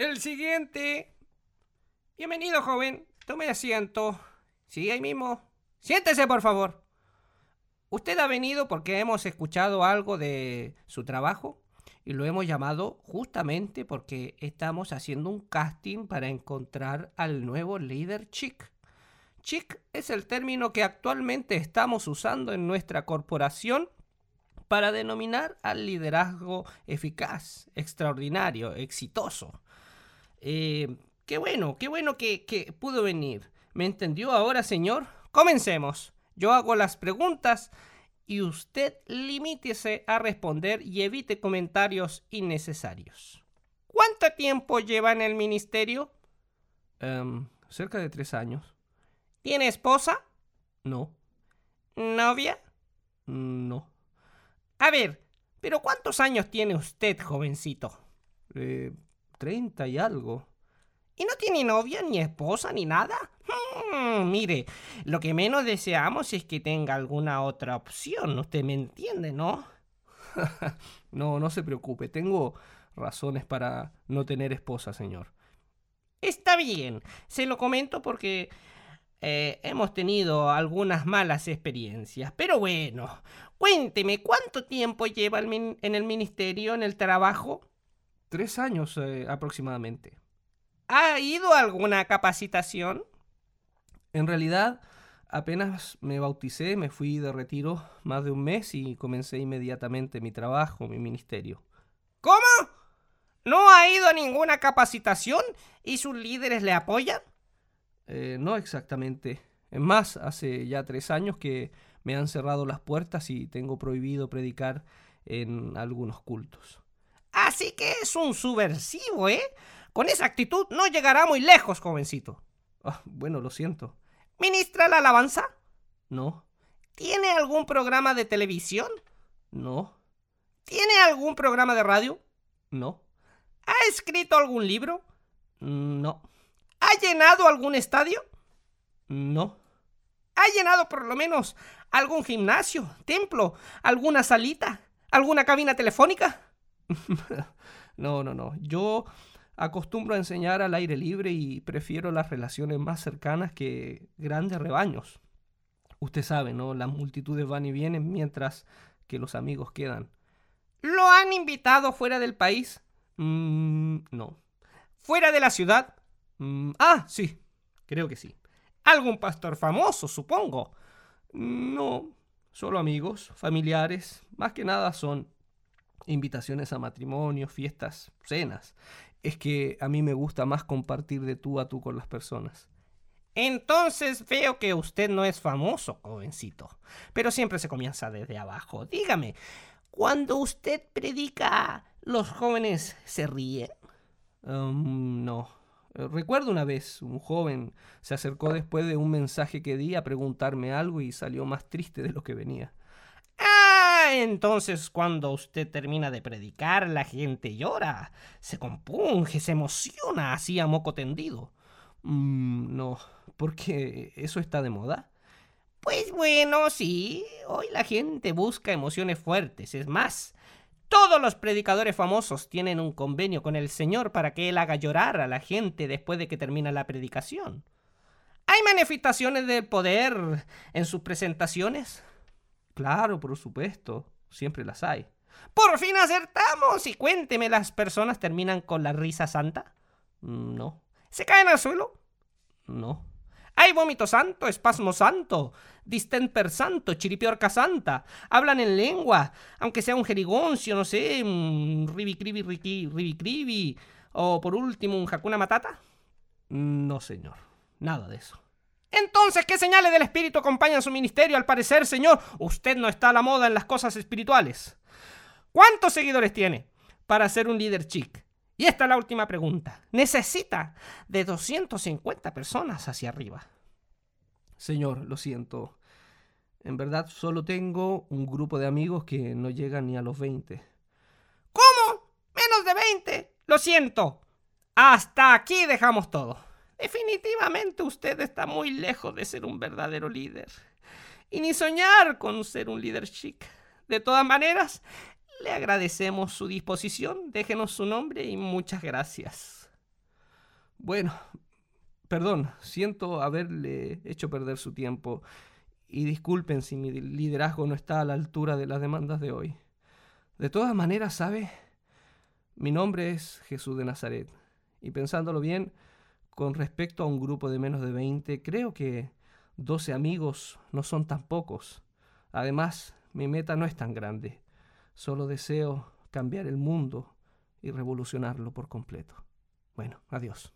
El siguiente. Bienvenido, joven. Tome asiento. Sí, ahí mismo. Siéntese, por favor. Usted ha venido porque hemos escuchado algo de su trabajo y lo hemos llamado justamente porque estamos haciendo un casting para encontrar al nuevo líder chic. Chic es el término que actualmente estamos usando en nuestra corporación para denominar al liderazgo eficaz, extraordinario, exitoso. Eh, qué bueno, qué bueno que, que pudo venir. ¿Me entendió ahora, señor? Comencemos. Yo hago las preguntas y usted limítese a responder y evite comentarios innecesarios. ¿Cuánto tiempo lleva en el ministerio? Em, cerca de tres años. ¿Tiene esposa? No. ¿Novia? No. A ver, pero ¿cuántos años tiene usted, jovencito? Eh, treinta y algo. ¿Y no tiene novia, ni esposa, ni nada? Hmm, mire, lo que menos deseamos es que tenga alguna otra opción. Usted me entiende, ¿no? no, no se preocupe. Tengo razones para no tener esposa, señor. Está bien. Se lo comento porque eh, hemos tenido algunas malas experiencias. Pero bueno, cuénteme, ¿cuánto tiempo lleva en el ministerio, en el trabajo? Tres años eh, aproximadamente. ¿Ha ido a alguna capacitación? En realidad, apenas me bauticé, me fui de retiro más de un mes y comencé inmediatamente mi trabajo, mi ministerio. ¿Cómo? ¿No ha ido a ninguna capacitación y sus líderes le apoyan? Eh, no exactamente. Es más, hace ya tres años que me han cerrado las puertas y tengo prohibido predicar en algunos cultos. Así que es un subversivo, ¿eh? Con esa actitud no llegará muy lejos, jovencito. Ah, bueno, lo siento. ¿Ministra la alabanza? No. ¿Tiene algún programa de televisión? No. ¿Tiene algún programa de radio? No. ¿Ha escrito algún libro? No. ¿Ha llenado algún estadio? No. ¿Ha llenado por lo menos algún gimnasio, templo, alguna salita, alguna cabina telefónica? no, no, no. Yo acostumbro a enseñar al aire libre y prefiero las relaciones más cercanas que grandes rebaños. Usted sabe, ¿no? Las multitudes van y vienen mientras que los amigos quedan. ¿Lo han invitado fuera del país? Mm, no. ¿Fuera de la ciudad? Mm, ah, sí, creo que sí. ¿Algún pastor famoso, supongo? No, solo amigos, familiares. Más que nada son invitaciones a matrimonios, fiestas, cenas es que a mí me gusta más compartir de tú a tú con las personas. Entonces veo que usted no es famoso, jovencito. Pero siempre se comienza desde abajo. Dígame, cuando usted predica, ¿los jóvenes se ríen? Um, no. Recuerdo una vez, un joven se acercó después de un mensaje que di a preguntarme algo y salió más triste de lo que venía. Entonces cuando usted termina de predicar, la gente llora, se compunge, se emociona así a moco tendido. Mm, no, porque eso está de moda. Pues bueno, sí, hoy la gente busca emociones fuertes. Es más, todos los predicadores famosos tienen un convenio con el Señor para que Él haga llorar a la gente después de que termina la predicación. ¿Hay manifestaciones de poder en sus presentaciones? Claro, por supuesto, siempre las hay. Por fin acertamos y cuénteme, ¿las personas terminan con la risa santa? Mm, no. ¿Se caen al suelo? No. Hay vómito santo, espasmo santo, distemper santo, chiripiorca santa. Hablan en lengua, aunque sea un jerigoncio, no sé, un ribi ribi O por último, un jacuna matata. No, señor. Nada de eso. Entonces, ¿qué señales del Espíritu acompañan su ministerio? Al parecer, Señor, usted no está a la moda en las cosas espirituales. ¿Cuántos seguidores tiene para ser un líder chic? Y esta es la última pregunta. Necesita de 250 personas hacia arriba. Señor, lo siento. En verdad solo tengo un grupo de amigos que no llegan ni a los 20. ¿Cómo? ¿Menos de 20? Lo siento. Hasta aquí dejamos todo. Definitivamente usted está muy lejos de ser un verdadero líder. Y ni soñar con ser un líder chic. De todas maneras, le agradecemos su disposición. Déjenos su nombre y muchas gracias. Bueno, perdón, siento haberle hecho perder su tiempo y disculpen si mi liderazgo no está a la altura de las demandas de hoy. De todas maneras, ¿sabe? Mi nombre es Jesús de Nazaret y pensándolo bien, con respecto a un grupo de menos de 20, creo que 12 amigos no son tan pocos. Además, mi meta no es tan grande. Solo deseo cambiar el mundo y revolucionarlo por completo. Bueno, adiós.